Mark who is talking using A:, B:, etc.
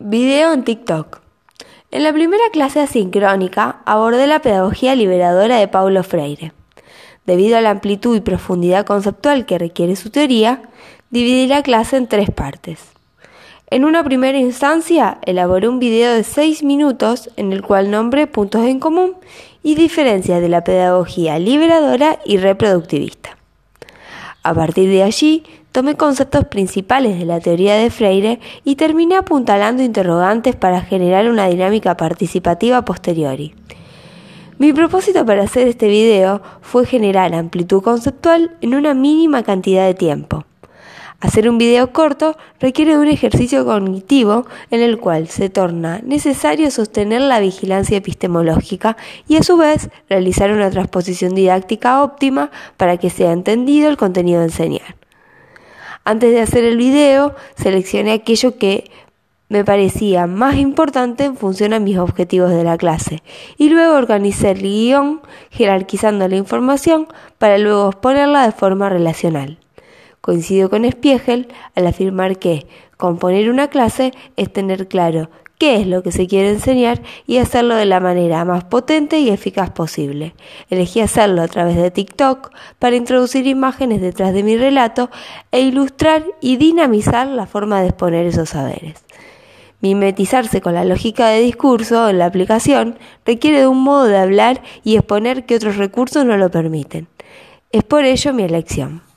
A: Video en TikTok. En la primera clase asincrónica abordé la pedagogía liberadora de Paulo Freire. Debido a la amplitud y profundidad conceptual que requiere su teoría, dividí la clase en tres partes. En una primera instancia, elaboré un video de seis minutos en el cual nombré puntos en común y diferencias de la pedagogía liberadora y reproductivista. A partir de allí, tomé conceptos principales de la teoría de Freire y terminé apuntalando interrogantes para generar una dinámica participativa posteriori. Mi propósito para hacer este video fue generar amplitud conceptual en una mínima cantidad de tiempo. Hacer un video corto requiere de un ejercicio cognitivo en el cual se torna necesario sostener la vigilancia epistemológica y a su vez realizar una transposición didáctica óptima para que sea entendido el contenido a enseñar. Antes de hacer el video, seleccioné aquello que me parecía más importante en función a mis objetivos de la clase y luego organicé el guion jerarquizando la información para luego exponerla de forma relacional. Coincido con Spiegel al afirmar que componer una clase es tener claro qué es lo que se quiere enseñar y hacerlo de la manera más potente y eficaz posible. Elegí hacerlo a través de TikTok para introducir imágenes detrás de mi relato e ilustrar y dinamizar la forma de exponer esos saberes. Mimetizarse con la lógica de discurso en la aplicación requiere de un modo de hablar y exponer que otros recursos no lo permiten. Es por ello mi elección.